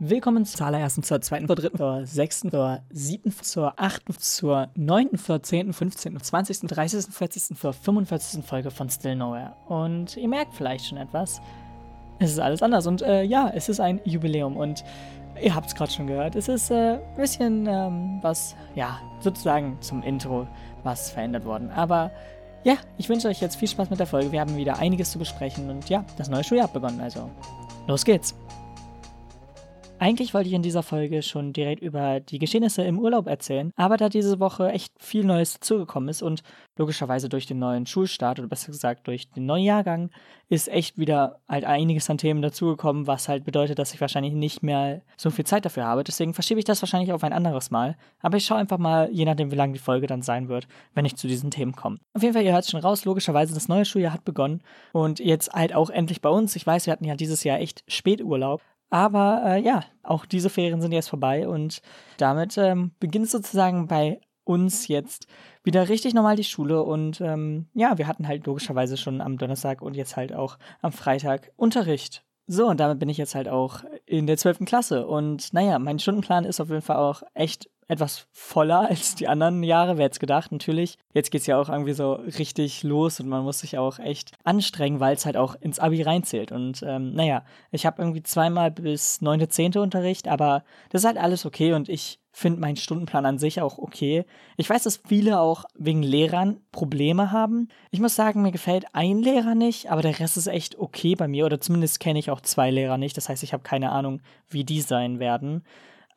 Willkommen zur allerersten, zur zweiten, zur dritten, zur sechsten, zur siebten, zur achten, zur neunten, zur zehnten, fünfzehnten, zwanzigsten, dreißigsten, vierzigsten, zur 45. Folge von Still Nowhere. Und ihr merkt vielleicht schon etwas. Es ist alles anders und äh, ja, es ist ein Jubiläum und ihr habt es gerade schon gehört. Es ist äh, ein bisschen ähm, was, ja, sozusagen zum Intro was verändert worden. Aber ja, ich wünsche euch jetzt viel Spaß mit der Folge. Wir haben wieder einiges zu besprechen und ja, das neue Schuljahr hat begonnen. Also, los geht's. Eigentlich wollte ich in dieser Folge schon direkt über die Geschehnisse im Urlaub erzählen, aber da diese Woche echt viel Neues dazugekommen ist und logischerweise durch den neuen Schulstart oder besser gesagt durch den neuen Jahrgang ist echt wieder halt einiges an Themen dazugekommen, was halt bedeutet, dass ich wahrscheinlich nicht mehr so viel Zeit dafür habe. Deswegen verschiebe ich das wahrscheinlich auf ein anderes Mal. Aber ich schaue einfach mal, je nachdem, wie lang die Folge dann sein wird, wenn ich zu diesen Themen komme. Auf jeden Fall, ihr hört es schon raus, logischerweise, das neue Schuljahr hat begonnen und jetzt halt auch endlich bei uns. Ich weiß, wir hatten ja dieses Jahr echt Späturlaub, aber äh, ja, auch diese Ferien sind jetzt vorbei und damit ähm, beginnt sozusagen bei uns jetzt wieder richtig normal die Schule und ähm, ja, wir hatten halt logischerweise schon am Donnerstag und jetzt halt auch am Freitag Unterricht. So, und damit bin ich jetzt halt auch in der 12. Klasse und naja, mein Stundenplan ist auf jeden Fall auch echt etwas voller als die anderen Jahre, wer hätte gedacht, natürlich. Jetzt geht es ja auch irgendwie so richtig los und man muss sich auch echt anstrengen, weil es halt auch ins Abi reinzählt. Und ähm, naja, ich habe irgendwie zweimal bis 9., 10. Unterricht, aber das ist halt alles okay und ich finde meinen Stundenplan an sich auch okay. Ich weiß, dass viele auch wegen Lehrern Probleme haben. Ich muss sagen, mir gefällt ein Lehrer nicht, aber der Rest ist echt okay bei mir. Oder zumindest kenne ich auch zwei Lehrer nicht. Das heißt, ich habe keine Ahnung, wie die sein werden.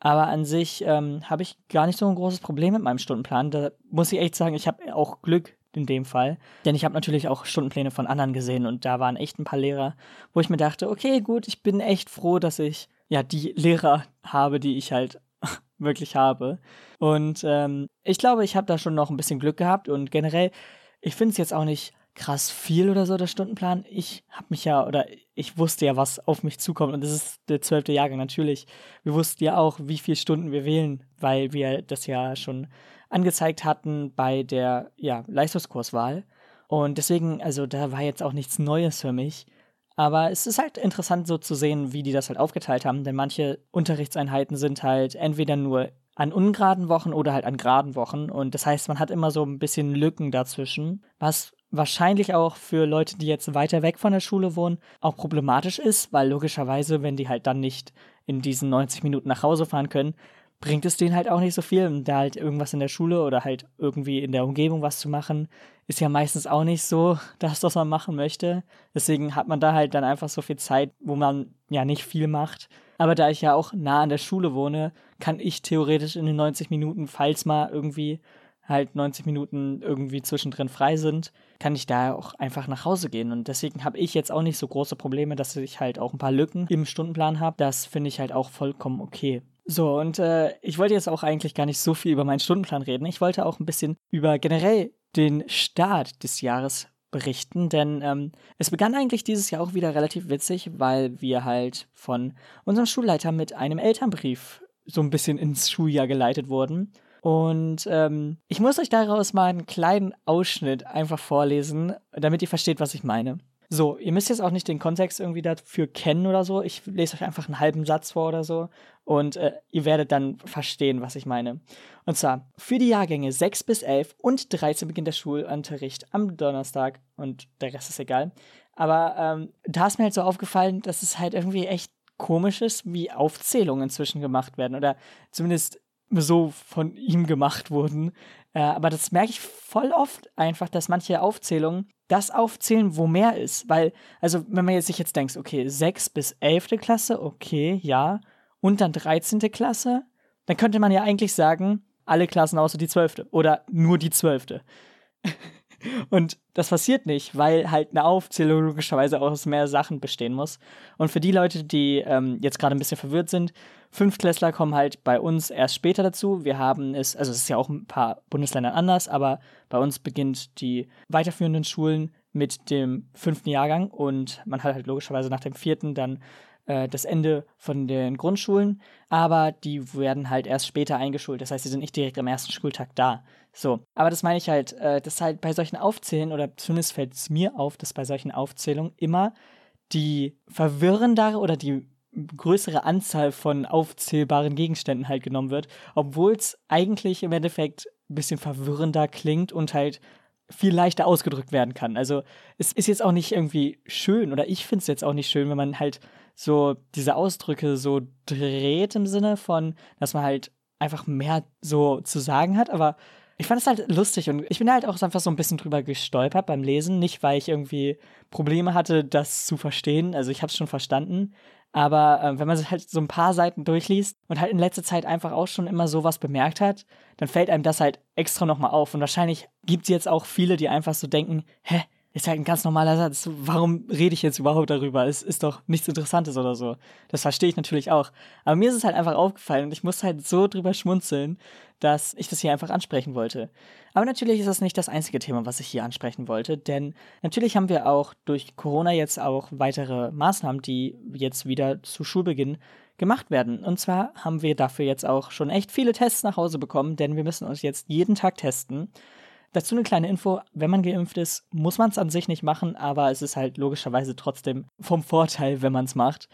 Aber an sich ähm, habe ich gar nicht so ein großes Problem mit meinem Stundenplan. Da muss ich echt sagen, ich habe auch Glück in dem Fall. Denn ich habe natürlich auch Stundenpläne von anderen gesehen und da waren echt ein paar Lehrer, wo ich mir dachte, okay, gut, ich bin echt froh, dass ich ja die Lehrer habe, die ich halt wirklich habe. Und ähm, ich glaube, ich habe da schon noch ein bisschen Glück gehabt und generell, ich finde es jetzt auch nicht krass viel oder so, der Stundenplan. Ich habe mich ja, oder ich wusste ja, was auf mich zukommt. Und das ist der zwölfte Jahrgang natürlich. Wir wussten ja auch, wie viele Stunden wir wählen, weil wir das ja schon angezeigt hatten bei der ja, Leistungskurswahl. Und deswegen, also da war jetzt auch nichts Neues für mich. Aber es ist halt interessant so zu sehen, wie die das halt aufgeteilt haben, denn manche Unterrichtseinheiten sind halt entweder nur an ungeraden Wochen oder halt an geraden Wochen. Und das heißt, man hat immer so ein bisschen Lücken dazwischen, was wahrscheinlich auch für Leute, die jetzt weiter weg von der Schule wohnen, auch problematisch ist, weil logischerweise, wenn die halt dann nicht in diesen 90 Minuten nach Hause fahren können, bringt es denen halt auch nicht so viel. Da halt irgendwas in der Schule oder halt irgendwie in der Umgebung was zu machen, ist ja meistens auch nicht so das, was man machen möchte. Deswegen hat man da halt dann einfach so viel Zeit, wo man ja nicht viel macht. Aber da ich ja auch nah an der Schule wohne, kann ich theoretisch in den 90 Minuten, falls mal irgendwie halt 90 Minuten irgendwie zwischendrin frei sind, kann ich da auch einfach nach Hause gehen. Und deswegen habe ich jetzt auch nicht so große Probleme, dass ich halt auch ein paar Lücken im Stundenplan habe. Das finde ich halt auch vollkommen okay. So, und äh, ich wollte jetzt auch eigentlich gar nicht so viel über meinen Stundenplan reden. Ich wollte auch ein bisschen über generell den Start des Jahres berichten, denn ähm, es begann eigentlich dieses Jahr auch wieder relativ witzig, weil wir halt von unserem Schulleiter mit einem Elternbrief so ein bisschen ins Schuljahr geleitet wurden. Und ähm, ich muss euch daraus mal einen kleinen Ausschnitt einfach vorlesen, damit ihr versteht, was ich meine. So, ihr müsst jetzt auch nicht den Kontext irgendwie dafür kennen oder so. Ich lese euch einfach einen halben Satz vor oder so und äh, ihr werdet dann verstehen, was ich meine. Und zwar, für die Jahrgänge 6 bis 11 und 13 beginnt der Schulunterricht am Donnerstag und der Rest ist egal. Aber ähm, da ist mir halt so aufgefallen, dass es halt irgendwie echt komisch ist, wie Aufzählungen inzwischen gemacht werden oder zumindest so von ihm gemacht wurden. Äh, aber das merke ich voll oft einfach, dass manche Aufzählungen das aufzählen, wo mehr ist. Weil, also, wenn man jetzt sich jetzt denkt, okay, 6 bis 11. Klasse, okay, ja. Und dann 13. Klasse, dann könnte man ja eigentlich sagen, alle Klassen außer die 12. Oder nur die 12. Und das passiert nicht, weil halt eine Aufzählung logischerweise aus mehr Sachen bestehen muss. Und für die Leute, die ähm, jetzt gerade ein bisschen verwirrt sind, Fünftklässler kommen halt bei uns erst später dazu. Wir haben es, also es ist ja auch ein paar Bundesländern anders, aber bei uns beginnt die weiterführenden Schulen mit dem fünften Jahrgang und man hat halt logischerweise nach dem vierten dann äh, das Ende von den Grundschulen, aber die werden halt erst später eingeschult. Das heißt, sie sind nicht direkt am ersten Schultag da. So, aber das meine ich halt, äh, dass halt bei solchen Aufzählen, oder zumindest fällt es mir auf, dass bei solchen Aufzählungen immer die verwirrendere oder die größere Anzahl von aufzählbaren Gegenständen halt genommen wird, obwohl es eigentlich im Endeffekt ein bisschen verwirrender klingt und halt viel leichter ausgedrückt werden kann. Also es ist jetzt auch nicht irgendwie schön oder ich finde es jetzt auch nicht schön, wenn man halt so diese Ausdrücke so dreht im Sinne von, dass man halt einfach mehr so zu sagen hat, aber ich fand es halt lustig und ich bin halt auch einfach so ein bisschen drüber gestolpert beim Lesen. Nicht, weil ich irgendwie Probleme hatte, das zu verstehen. Also ich habe es schon verstanden. Aber äh, wenn man halt so ein paar Seiten durchliest und halt in letzter Zeit einfach auch schon immer sowas bemerkt hat, dann fällt einem das halt extra nochmal auf. Und wahrscheinlich gibt es jetzt auch viele, die einfach so denken, hä, ist halt ein ganz normaler Satz. Warum rede ich jetzt überhaupt darüber? Es ist doch nichts Interessantes oder so. Das verstehe ich natürlich auch. Aber mir ist es halt einfach aufgefallen und ich muss halt so drüber schmunzeln, dass ich das hier einfach ansprechen wollte. Aber natürlich ist das nicht das einzige Thema, was ich hier ansprechen wollte, denn natürlich haben wir auch durch Corona jetzt auch weitere Maßnahmen, die jetzt wieder zu Schulbeginn gemacht werden. Und zwar haben wir dafür jetzt auch schon echt viele Tests nach Hause bekommen, denn wir müssen uns jetzt jeden Tag testen. Dazu eine kleine Info, wenn man geimpft ist, muss man es an sich nicht machen, aber es ist halt logischerweise trotzdem vom Vorteil, wenn man es macht.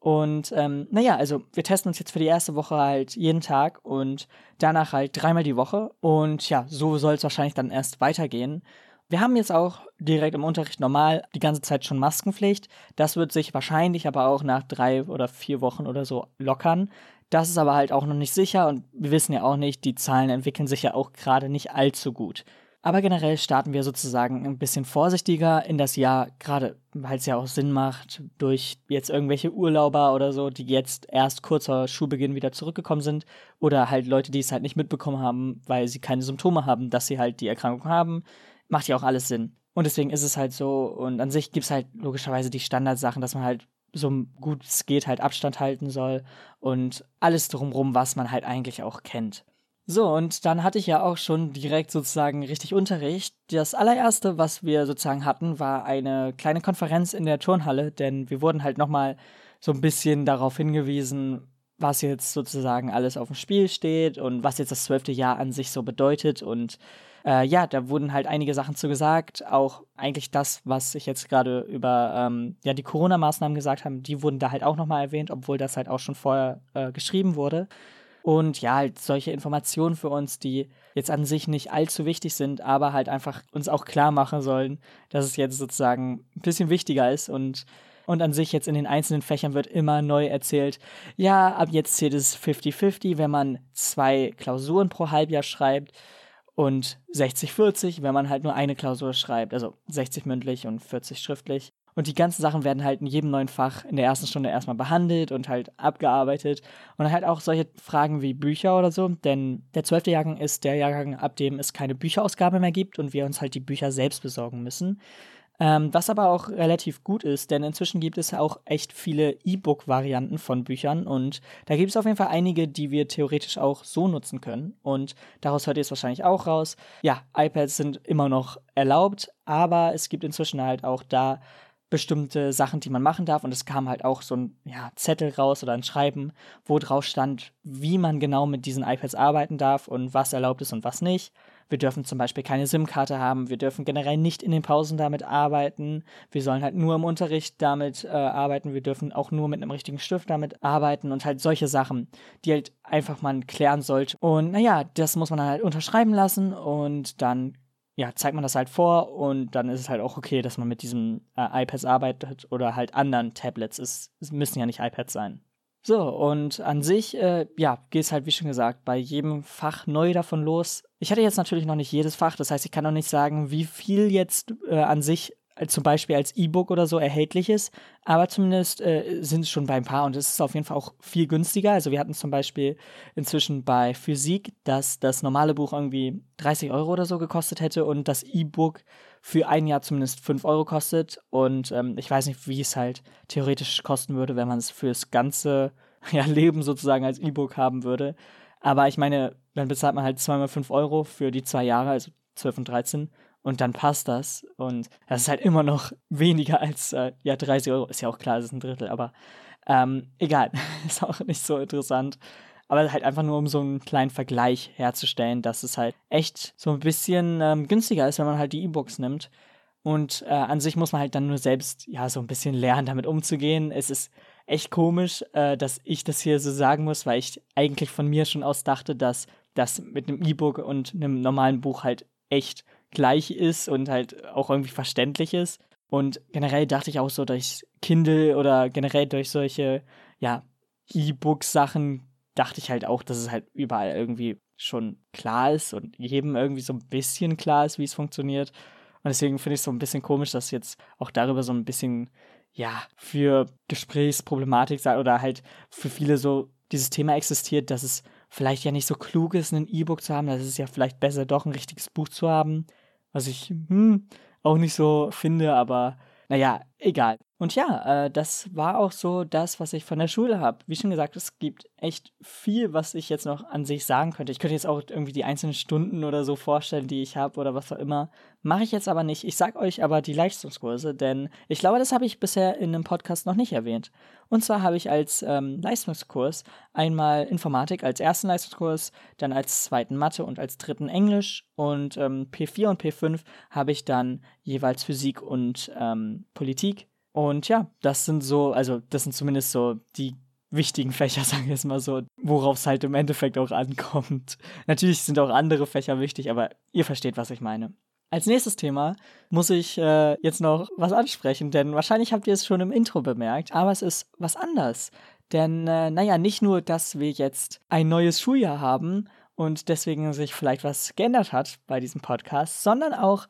Und ähm, naja, also wir testen uns jetzt für die erste Woche halt jeden Tag und danach halt dreimal die Woche. Und ja, so soll es wahrscheinlich dann erst weitergehen. Wir haben jetzt auch direkt im Unterricht normal die ganze Zeit schon Maskenpflicht. Das wird sich wahrscheinlich aber auch nach drei oder vier Wochen oder so lockern. Das ist aber halt auch noch nicht sicher und wir wissen ja auch nicht, die Zahlen entwickeln sich ja auch gerade nicht allzu gut. Aber generell starten wir sozusagen ein bisschen vorsichtiger in das Jahr, gerade weil es ja auch Sinn macht, durch jetzt irgendwelche Urlauber oder so, die jetzt erst kurz vor Schulbeginn wieder zurückgekommen sind oder halt Leute, die es halt nicht mitbekommen haben, weil sie keine Symptome haben, dass sie halt die Erkrankung haben, macht ja auch alles Sinn. Und deswegen ist es halt so, und an sich gibt es halt logischerweise die Standardsachen, dass man halt so gut es geht halt Abstand halten soll und alles drumrum, was man halt eigentlich auch kennt. So, und dann hatte ich ja auch schon direkt sozusagen richtig Unterricht. Das allererste, was wir sozusagen hatten, war eine kleine Konferenz in der Turnhalle, denn wir wurden halt nochmal so ein bisschen darauf hingewiesen, was jetzt sozusagen alles auf dem Spiel steht und was jetzt das zwölfte Jahr an sich so bedeutet. Und äh, ja, da wurden halt einige Sachen zu gesagt. Auch eigentlich das, was ich jetzt gerade über ähm, ja, die Corona-Maßnahmen gesagt habe, die wurden da halt auch nochmal erwähnt, obwohl das halt auch schon vorher äh, geschrieben wurde. Und ja, halt solche Informationen für uns, die jetzt an sich nicht allzu wichtig sind, aber halt einfach uns auch klar machen sollen, dass es jetzt sozusagen ein bisschen wichtiger ist und und an sich jetzt in den einzelnen Fächern wird immer neu erzählt, ja, ab jetzt zählt es 50-50, wenn man zwei Klausuren pro Halbjahr schreibt und 60-40, wenn man halt nur eine Klausur schreibt, also 60 mündlich und 40 schriftlich. Und die ganzen Sachen werden halt in jedem neuen Fach in der ersten Stunde erstmal behandelt und halt abgearbeitet. Und halt auch solche Fragen wie Bücher oder so. Denn der zwölfte Jahrgang ist der Jahrgang, ab dem es keine Bücherausgabe mehr gibt und wir uns halt die Bücher selbst besorgen müssen. Ähm, was aber auch relativ gut ist, denn inzwischen gibt es auch echt viele E-Book-Varianten von Büchern und da gibt es auf jeden Fall einige, die wir theoretisch auch so nutzen können. Und daraus hört ihr es wahrscheinlich auch raus. Ja, iPads sind immer noch erlaubt, aber es gibt inzwischen halt auch da bestimmte Sachen, die man machen darf. Und es kam halt auch so ein ja, Zettel raus oder ein Schreiben, wo drauf stand, wie man genau mit diesen iPads arbeiten darf und was erlaubt ist und was nicht. Wir dürfen zum Beispiel keine SIM-Karte haben. Wir dürfen generell nicht in den Pausen damit arbeiten. Wir sollen halt nur im Unterricht damit äh, arbeiten. Wir dürfen auch nur mit einem richtigen Stift damit arbeiten und halt solche Sachen, die halt einfach man klären sollte. Und naja, das muss man dann halt unterschreiben lassen und dann ja, zeigt man das halt vor und dann ist es halt auch okay, dass man mit diesen äh, iPads arbeitet oder halt anderen Tablets. Es, es müssen ja nicht iPads sein. So, und an sich, äh, ja, geht es halt, wie schon gesagt, bei jedem Fach neu davon los. Ich hatte jetzt natürlich noch nicht jedes Fach, das heißt, ich kann noch nicht sagen, wie viel jetzt äh, an sich zum Beispiel als E-Book oder so erhältlich ist, aber zumindest äh, sind es schon bei ein paar und es ist auf jeden Fall auch viel günstiger. Also wir hatten zum Beispiel inzwischen bei Physik, dass das normale Buch irgendwie 30 Euro oder so gekostet hätte und das E-Book für ein Jahr zumindest 5 Euro kostet und ähm, ich weiß nicht, wie es halt theoretisch kosten würde, wenn man es fürs ganze ja, Leben sozusagen als E-Book haben würde. Aber ich meine, dann bezahlt man halt zweimal 5 Euro für die zwei Jahre, also 12 und 13 und dann passt das. Und das ist halt immer noch weniger als, äh, ja, 30 Euro. Ist ja auch klar, das ist ein Drittel, aber ähm, egal. ist auch nicht so interessant. Aber halt einfach nur, um so einen kleinen Vergleich herzustellen, dass es halt echt so ein bisschen ähm, günstiger ist, wenn man halt die E-Books nimmt. Und äh, an sich muss man halt dann nur selbst, ja, so ein bisschen lernen, damit umzugehen. Es ist echt komisch, äh, dass ich das hier so sagen muss, weil ich eigentlich von mir schon aus dachte, dass das mit einem E-Book und einem normalen Buch halt echt gleich ist und halt auch irgendwie verständlich ist. Und generell dachte ich auch so durch Kindle oder generell durch solche, ja, E-Book-Sachen dachte ich halt auch, dass es halt überall irgendwie schon klar ist und jedem irgendwie so ein bisschen klar ist, wie es funktioniert. Und deswegen finde ich es so ein bisschen komisch, dass jetzt auch darüber so ein bisschen, ja, für Gesprächsproblematik oder halt für viele so dieses Thema existiert, dass es vielleicht ja nicht so klug ist, ein E-Book zu haben, dass es ja vielleicht besser doch ein richtiges Buch zu haben, was ich hm, auch nicht so finde, aber naja, egal. Und ja, äh, das war auch so das, was ich von der Schule habe. Wie schon gesagt, es gibt echt viel, was ich jetzt noch an sich sagen könnte. Ich könnte jetzt auch irgendwie die einzelnen Stunden oder so vorstellen, die ich habe oder was auch immer. Mache ich jetzt aber nicht. Ich sag euch aber die Leistungskurse, denn ich glaube, das habe ich bisher in einem Podcast noch nicht erwähnt. Und zwar habe ich als ähm, Leistungskurs einmal Informatik als ersten Leistungskurs, dann als zweiten Mathe und als dritten Englisch und ähm, P4 und P5 habe ich dann jeweils Physik und ähm, Politik und ja, das sind so, also das sind zumindest so die wichtigen Fächer, sagen wir jetzt mal so, worauf es halt im Endeffekt auch ankommt. Natürlich sind auch andere Fächer wichtig, aber ihr versteht, was ich meine. Als nächstes Thema muss ich äh, jetzt noch was ansprechen, denn wahrscheinlich habt ihr es schon im Intro bemerkt, aber es ist was anders. Denn, äh, naja, nicht nur, dass wir jetzt ein neues Schuljahr haben und deswegen sich vielleicht was geändert hat bei diesem Podcast, sondern auch,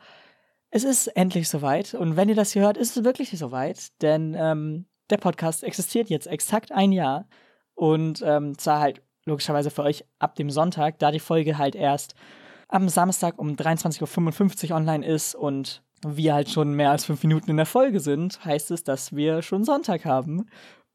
es ist endlich soweit. Und wenn ihr das hier hört, ist es wirklich soweit, denn ähm, der Podcast existiert jetzt exakt ein Jahr. Und ähm, zwar halt logischerweise für euch ab dem Sonntag, da die Folge halt erst am Samstag um 23.55 Uhr online ist und wir halt schon mehr als fünf Minuten in der Folge sind, heißt es, dass wir schon Sonntag haben.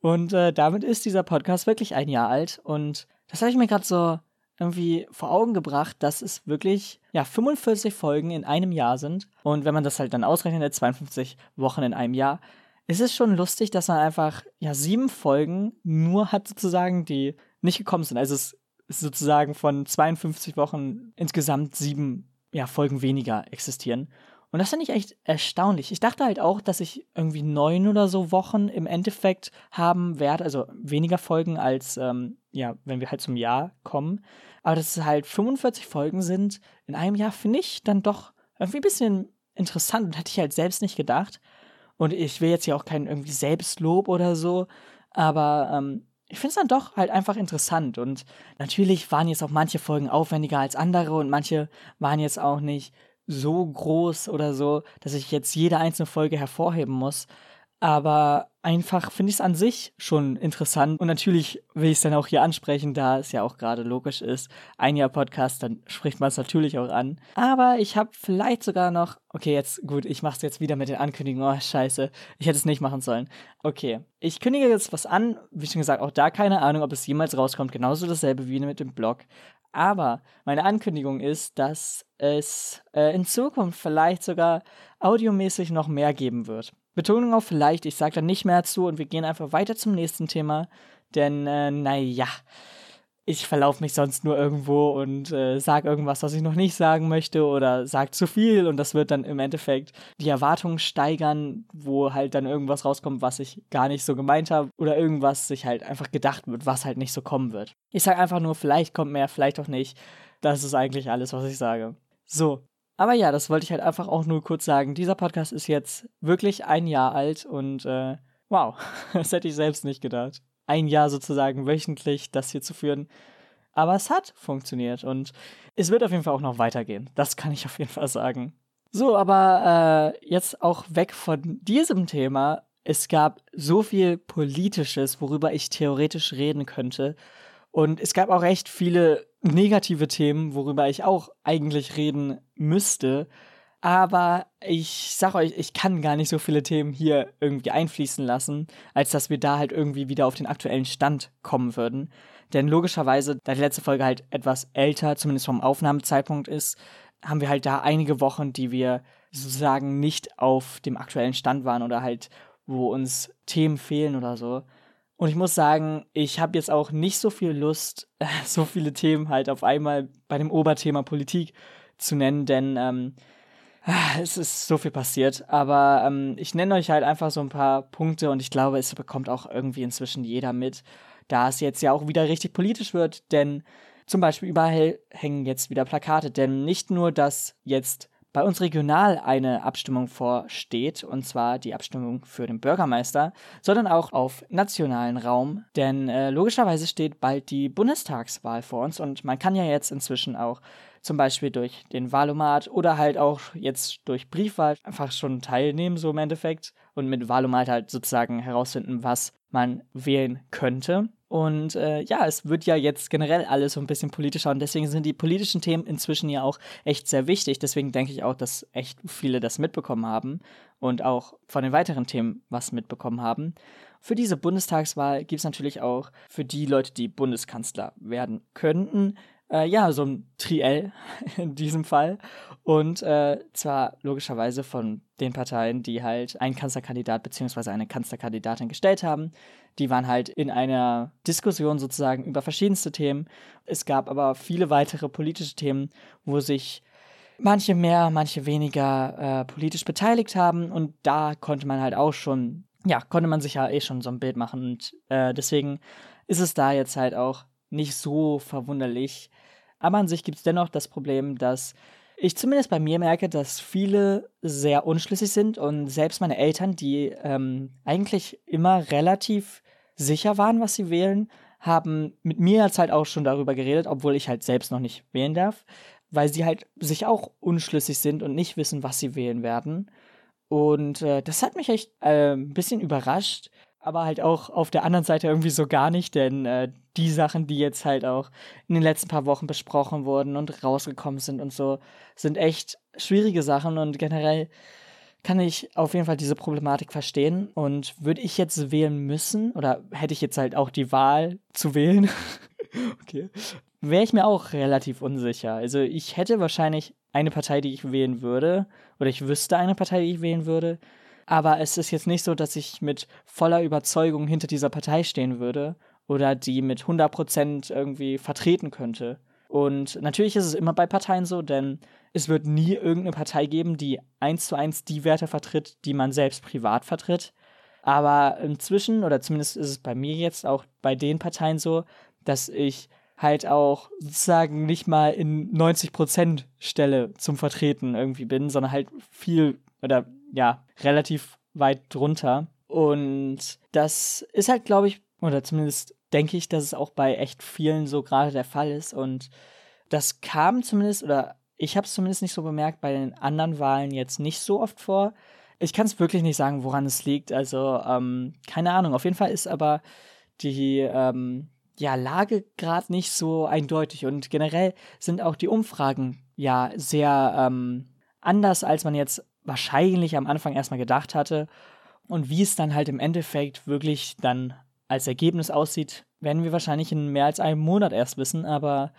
Und äh, damit ist dieser Podcast wirklich ein Jahr alt. Und das habe ich mir gerade so irgendwie vor Augen gebracht, dass es wirklich ja 45 Folgen in einem Jahr sind und wenn man das halt dann ausrechnet, 52 Wochen in einem Jahr, ist es schon lustig, dass man einfach ja sieben Folgen nur hat sozusagen, die nicht gekommen sind. Also es ist sozusagen von 52 Wochen insgesamt sieben ja, Folgen weniger existieren. Und das finde ich echt erstaunlich. Ich dachte halt auch, dass ich irgendwie neun oder so Wochen im Endeffekt haben werde, also weniger Folgen als, ähm, ja, wenn wir halt zum Jahr kommen. Aber dass es halt 45 Folgen sind in einem Jahr, finde ich dann doch irgendwie ein bisschen interessant und hätte ich halt selbst nicht gedacht. Und ich will jetzt hier auch kein irgendwie Selbstlob oder so, aber ähm, ich finde es dann doch halt einfach interessant. Und natürlich waren jetzt auch manche Folgen aufwendiger als andere und manche waren jetzt auch nicht so groß oder so, dass ich jetzt jede einzelne Folge hervorheben muss. Aber einfach finde ich es an sich schon interessant. Und natürlich will ich es dann auch hier ansprechen, da es ja auch gerade logisch ist. Ein Jahr Podcast, dann spricht man es natürlich auch an. Aber ich habe vielleicht sogar noch. Okay, jetzt gut, ich mache es jetzt wieder mit den Ankündigungen. Oh, scheiße. Ich hätte es nicht machen sollen. Okay. Ich kündige jetzt was an. Wie schon gesagt, auch da keine Ahnung, ob es jemals rauskommt. Genauso dasselbe wie mit dem Blog. Aber meine Ankündigung ist, dass es äh, in Zukunft vielleicht sogar audiomäßig noch mehr geben wird. Betonung auf vielleicht, ich sage da nicht mehr zu und wir gehen einfach weiter zum nächsten Thema, denn äh, naja, ich verlaufe mich sonst nur irgendwo und äh, sage irgendwas, was ich noch nicht sagen möchte oder sage zu viel und das wird dann im Endeffekt die Erwartungen steigern, wo halt dann irgendwas rauskommt, was ich gar nicht so gemeint habe oder irgendwas sich halt einfach gedacht wird, was halt nicht so kommen wird. Ich sage einfach nur, vielleicht kommt mehr, vielleicht auch nicht. Das ist eigentlich alles, was ich sage. So, aber ja, das wollte ich halt einfach auch nur kurz sagen. Dieser Podcast ist jetzt wirklich ein Jahr alt und äh, wow, das hätte ich selbst nicht gedacht. Ein Jahr sozusagen wöchentlich das hier zu führen. Aber es hat funktioniert und es wird auf jeden Fall auch noch weitergehen. Das kann ich auf jeden Fall sagen. So, aber äh, jetzt auch weg von diesem Thema. Es gab so viel Politisches, worüber ich theoretisch reden könnte. Und es gab auch echt viele negative Themen, worüber ich auch eigentlich reden müsste. Aber ich sag euch, ich kann gar nicht so viele Themen hier irgendwie einfließen lassen, als dass wir da halt irgendwie wieder auf den aktuellen Stand kommen würden. Denn logischerweise, da die letzte Folge halt etwas älter, zumindest vom Aufnahmezeitpunkt ist, haben wir halt da einige Wochen, die wir sozusagen nicht auf dem aktuellen Stand waren oder halt, wo uns Themen fehlen oder so. Und ich muss sagen, ich habe jetzt auch nicht so viel Lust, so viele Themen halt auf einmal bei dem Oberthema Politik zu nennen, denn ähm, es ist so viel passiert, aber ähm, ich nenne euch halt einfach so ein paar Punkte und ich glaube, es bekommt auch irgendwie inzwischen jeder mit, da es jetzt ja auch wieder richtig politisch wird, denn zum Beispiel überall hängen jetzt wieder Plakate, denn nicht nur, dass jetzt bei uns regional eine Abstimmung vorsteht, und zwar die Abstimmung für den Bürgermeister, sondern auch auf nationalen Raum, denn äh, logischerweise steht bald die Bundestagswahl vor uns und man kann ja jetzt inzwischen auch zum Beispiel durch den Wahlomat oder halt auch jetzt durch Briefwahl einfach schon teilnehmen, so im Endeffekt, und mit Wahlomat halt sozusagen herausfinden, was man wählen könnte. Und äh, ja, es wird ja jetzt generell alles so ein bisschen politischer und deswegen sind die politischen Themen inzwischen ja auch echt sehr wichtig. Deswegen denke ich auch, dass echt viele das mitbekommen haben und auch von den weiteren Themen was mitbekommen haben. Für diese Bundestagswahl gibt es natürlich auch für die Leute, die Bundeskanzler werden könnten, äh, ja, so ein Triell in diesem Fall. Und äh, zwar logischerweise von den Parteien, die halt einen Kanzlerkandidat bzw. eine Kanzlerkandidatin gestellt haben. Die waren halt in einer Diskussion sozusagen über verschiedenste Themen. Es gab aber viele weitere politische Themen, wo sich manche mehr, manche weniger äh, politisch beteiligt haben. Und da konnte man halt auch schon, ja, konnte man sich ja eh schon so ein Bild machen. Und äh, deswegen ist es da jetzt halt auch nicht so verwunderlich. Aber an sich gibt es dennoch das Problem, dass ich zumindest bei mir merke, dass viele sehr unschlüssig sind und selbst meine Eltern, die ähm, eigentlich immer relativ sicher waren, was sie wählen, haben mit mir jetzt halt auch schon darüber geredet, obwohl ich halt selbst noch nicht wählen darf, weil sie halt sich auch unschlüssig sind und nicht wissen, was sie wählen werden. Und äh, das hat mich echt äh, ein bisschen überrascht, aber halt auch auf der anderen Seite irgendwie so gar nicht, denn äh, die Sachen, die jetzt halt auch in den letzten paar Wochen besprochen wurden und rausgekommen sind und so, sind echt schwierige Sachen und generell kann ich auf jeden Fall diese Problematik verstehen und würde ich jetzt wählen müssen oder hätte ich jetzt halt auch die Wahl zu wählen, okay, wäre ich mir auch relativ unsicher. Also ich hätte wahrscheinlich eine Partei, die ich wählen würde oder ich wüsste eine Partei, die ich wählen würde, aber es ist jetzt nicht so, dass ich mit voller Überzeugung hinter dieser Partei stehen würde oder die mit 100% irgendwie vertreten könnte. Und natürlich ist es immer bei Parteien so, denn es wird nie irgendeine Partei geben, die eins zu eins die Werte vertritt, die man selbst privat vertritt. Aber inzwischen, oder zumindest ist es bei mir jetzt auch bei den Parteien so, dass ich halt auch sozusagen nicht mal in 90% Stelle zum Vertreten irgendwie bin, sondern halt viel oder ja, relativ weit drunter. Und das ist halt, glaube ich, oder zumindest denke ich, dass es auch bei echt vielen so gerade der Fall ist. Und das kam zumindest, oder ich habe es zumindest nicht so bemerkt, bei den anderen Wahlen jetzt nicht so oft vor. Ich kann es wirklich nicht sagen, woran es liegt. Also, ähm, keine Ahnung. Auf jeden Fall ist aber die ähm, ja, Lage gerade nicht so eindeutig. Und generell sind auch die Umfragen ja sehr ähm, anders, als man jetzt wahrscheinlich am Anfang erstmal gedacht hatte. Und wie es dann halt im Endeffekt wirklich dann als Ergebnis aussieht, werden wir wahrscheinlich in mehr als einem Monat erst wissen. Aber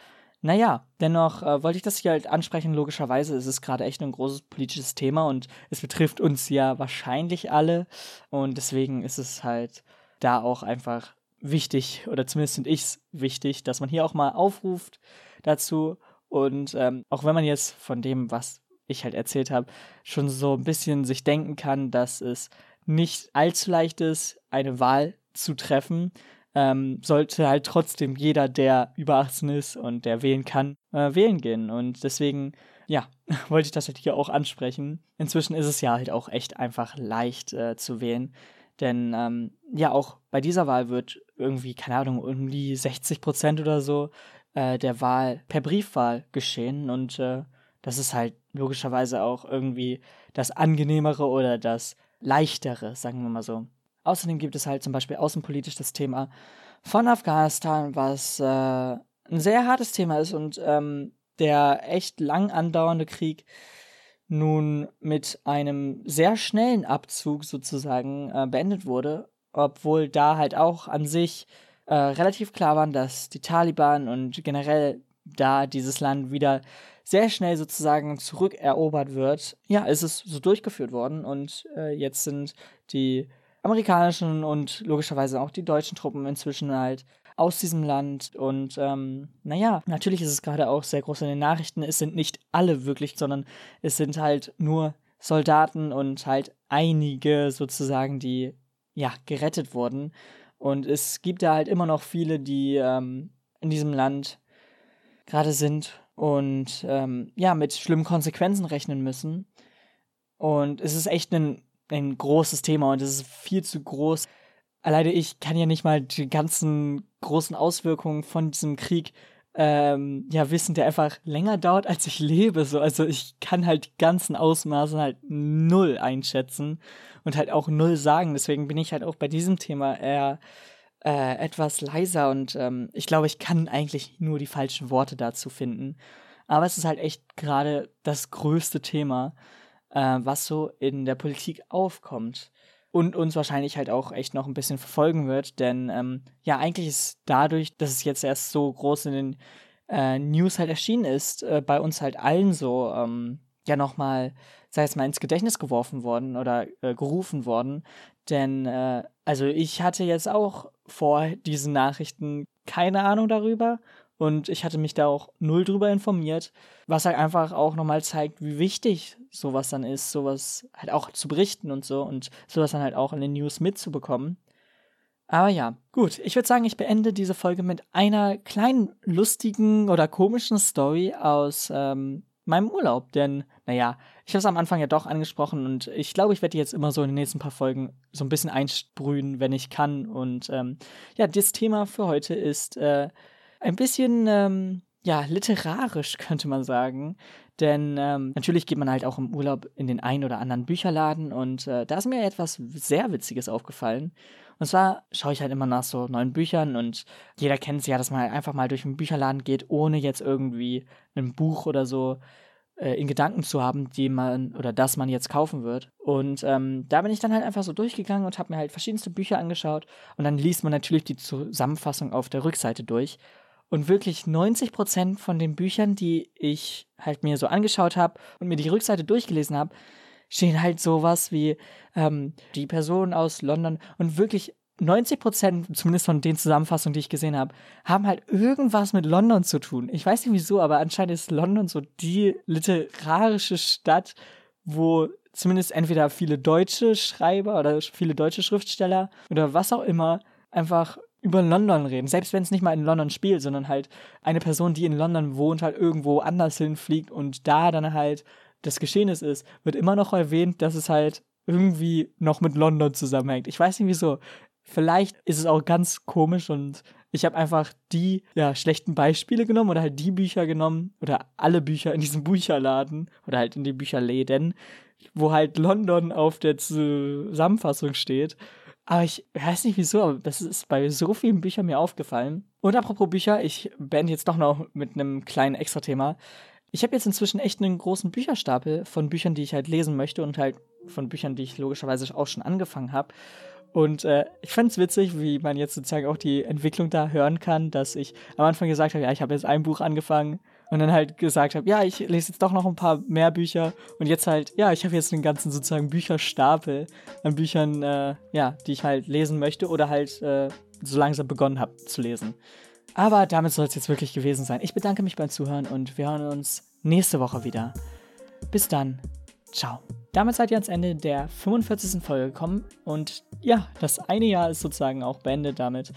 naja, dennoch äh, wollte ich das hier halt ansprechen. Logischerweise ist es gerade echt ein großes politisches Thema und es betrifft uns ja wahrscheinlich alle. Und deswegen ist es halt da auch einfach wichtig, oder zumindest finde ich es wichtig, dass man hier auch mal aufruft dazu. Und ähm, auch wenn man jetzt von dem, was ich halt erzählt habe, schon so ein bisschen sich denken kann, dass es nicht allzu leicht ist, eine Wahl zu treffen, ähm, sollte halt trotzdem jeder, der über 18 ist und der wählen kann, äh, wählen gehen. Und deswegen, ja, wollte ich das halt hier auch ansprechen. Inzwischen ist es ja halt auch echt einfach leicht äh, zu wählen. Denn ähm, ja, auch bei dieser Wahl wird irgendwie, keine Ahnung, um die 60 Prozent oder so äh, der Wahl per Briefwahl geschehen. Und äh, das ist halt logischerweise auch irgendwie das angenehmere oder das leichtere, sagen wir mal so. Außerdem gibt es halt zum Beispiel außenpolitisch das Thema von Afghanistan, was äh, ein sehr hartes Thema ist und ähm, der echt lang andauernde Krieg nun mit einem sehr schnellen Abzug sozusagen äh, beendet wurde, obwohl da halt auch an sich äh, relativ klar war, dass die Taliban und generell da dieses Land wieder sehr schnell sozusagen zurückerobert wird, ja, ist es so durchgeführt worden und äh, jetzt sind die amerikanischen und logischerweise auch die deutschen Truppen inzwischen halt aus diesem Land. Und ähm, naja, natürlich ist es gerade auch sehr groß in den Nachrichten. Es sind nicht alle wirklich, sondern es sind halt nur Soldaten und halt einige sozusagen, die ja gerettet wurden. Und es gibt da halt immer noch viele, die ähm, in diesem Land gerade sind und ähm, ja, mit schlimmen Konsequenzen rechnen müssen. Und es ist echt ein, ein großes Thema und es ist viel zu groß. Alleine ich kann ja nicht mal die ganzen großen Auswirkungen von diesem Krieg ähm, ja wissen, der einfach länger dauert, als ich lebe. So, also ich kann halt die ganzen Ausmaße halt null einschätzen und halt auch null sagen. Deswegen bin ich halt auch bei diesem Thema eher äh, etwas leiser und ähm, ich glaube, ich kann eigentlich nur die falschen Worte dazu finden. Aber es ist halt echt gerade das größte Thema, äh, was so in der Politik aufkommt. Und uns wahrscheinlich halt auch echt noch ein bisschen verfolgen wird, denn ähm, ja, eigentlich ist dadurch, dass es jetzt erst so groß in den äh, News halt erschienen ist, äh, bei uns halt allen so ähm, ja nochmal, sei es mal ins Gedächtnis geworfen worden oder äh, gerufen worden. Denn äh, also ich hatte jetzt auch vor diesen Nachrichten keine Ahnung darüber und ich hatte mich da auch null drüber informiert, was halt einfach auch nochmal zeigt, wie wichtig sowas dann ist, sowas halt auch zu berichten und so und sowas dann halt auch in den News mitzubekommen. Aber ja, gut, ich würde sagen, ich beende diese Folge mit einer kleinen lustigen oder komischen Story aus ähm, meinem Urlaub. Denn, naja, ich habe es am Anfang ja doch angesprochen und ich glaube, ich werde jetzt immer so in den nächsten paar Folgen so ein bisschen einsprühen, wenn ich kann. Und ähm, ja, das Thema für heute ist äh, ein bisschen, ähm, ja, literarisch, könnte man sagen. Denn ähm, natürlich geht man halt auch im Urlaub in den einen oder anderen Bücherladen und äh, da ist mir etwas sehr Witziges aufgefallen. Und zwar schaue ich halt immer nach so neuen Büchern und jeder kennt es ja, dass man halt einfach mal durch einen Bücherladen geht, ohne jetzt irgendwie ein Buch oder so äh, in Gedanken zu haben, die man oder das man jetzt kaufen wird. Und ähm, da bin ich dann halt einfach so durchgegangen und habe mir halt verschiedenste Bücher angeschaut und dann liest man natürlich die Zusammenfassung auf der Rückseite durch. Und wirklich 90 Prozent von den Büchern, die ich halt mir so angeschaut habe und mir die Rückseite durchgelesen habe, stehen halt sowas wie ähm, die Person aus London und wirklich 90 Prozent, zumindest von den Zusammenfassungen, die ich gesehen habe, haben halt irgendwas mit London zu tun. Ich weiß nicht wieso, aber anscheinend ist London so die literarische Stadt, wo zumindest entweder viele deutsche Schreiber oder viele deutsche Schriftsteller oder was auch immer einfach über London reden. Selbst wenn es nicht mal in London spielt, sondern halt eine Person, die in London wohnt, halt irgendwo anders hinfliegt und da dann halt das Geschehnis ist, wird immer noch erwähnt, dass es halt irgendwie noch mit London zusammenhängt. Ich weiß nicht wieso. Vielleicht ist es auch ganz komisch und ich habe einfach die ja, schlechten Beispiele genommen oder halt die Bücher genommen oder alle Bücher in diesem Bücherladen oder halt in den Bücherläden, wo halt London auf der Zusammenfassung steht. Aber ich weiß nicht wieso, aber das ist bei so vielen Büchern mir aufgefallen. Und apropos Bücher, ich beende jetzt doch noch mit einem kleinen Extra-Thema. Ich habe jetzt inzwischen echt einen großen Bücherstapel von Büchern, die ich halt lesen möchte und halt von Büchern, die ich logischerweise auch schon angefangen habe. Und äh, ich fand es witzig, wie man jetzt sozusagen auch die Entwicklung da hören kann, dass ich am Anfang gesagt habe, ja, ich habe jetzt ein Buch angefangen und dann halt gesagt habe, ja, ich lese jetzt doch noch ein paar mehr Bücher und jetzt halt, ja, ich habe jetzt einen ganzen sozusagen Bücherstapel an Büchern, äh, ja, die ich halt lesen möchte oder halt äh, so langsam begonnen habe zu lesen. Aber damit soll es jetzt wirklich gewesen sein. Ich bedanke mich beim Zuhören und wir hören uns nächste Woche wieder. Bis dann. Ciao. Damit seid ihr ans Ende der 45. Folge gekommen und ja, das eine Jahr ist sozusagen auch beendet damit.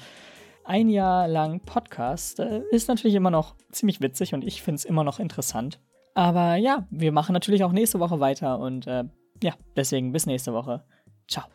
Ein Jahr lang Podcast äh, ist natürlich immer noch ziemlich witzig und ich finde es immer noch interessant. Aber ja, wir machen natürlich auch nächste Woche weiter und äh, ja, deswegen bis nächste Woche. Ciao.